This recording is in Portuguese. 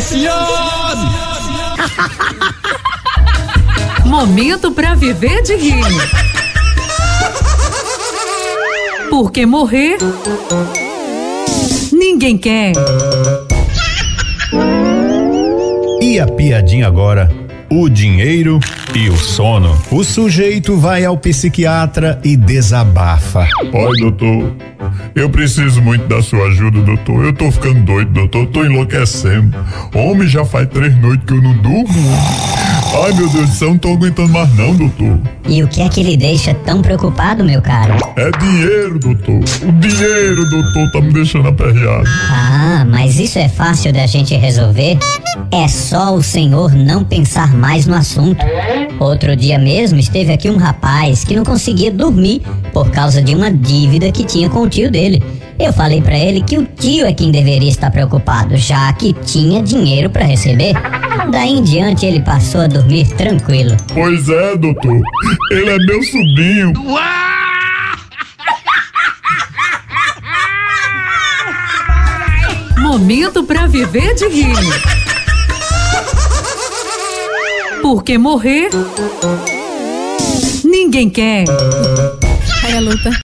Momento pra viver de rir. Porque morrer ninguém quer. E a piadinha agora? O dinheiro e o sono. O sujeito vai ao psiquiatra e desabafa. Oi, doutor. Eu preciso muito da sua ajuda, doutor. Eu tô ficando doido, doutor. Eu tô enlouquecendo. Homem, já faz três noites que eu não durmo. Ai, meu Deus do céu, não tô aguentando mais não, doutor. E o que é que lhe deixa tão preocupado, meu caro? É dinheiro, doutor. O dinheiro, doutor, tá me deixando aperreado. Ah, mas isso é fácil da gente resolver. É só o senhor não pensar mais no assunto. Outro dia mesmo esteve aqui um rapaz que não conseguia dormir por causa de uma dívida que tinha com o tio dele. Eu falei pra ele que o tio é quem deveria estar preocupado, já que tinha dinheiro pra receber. Daí em diante ele passou a dormir tranquilo. Pois é, doutor. Ele é meu sobrinho. Momento pra viver de rir. Porque morrer ninguém quer. Aí a luta.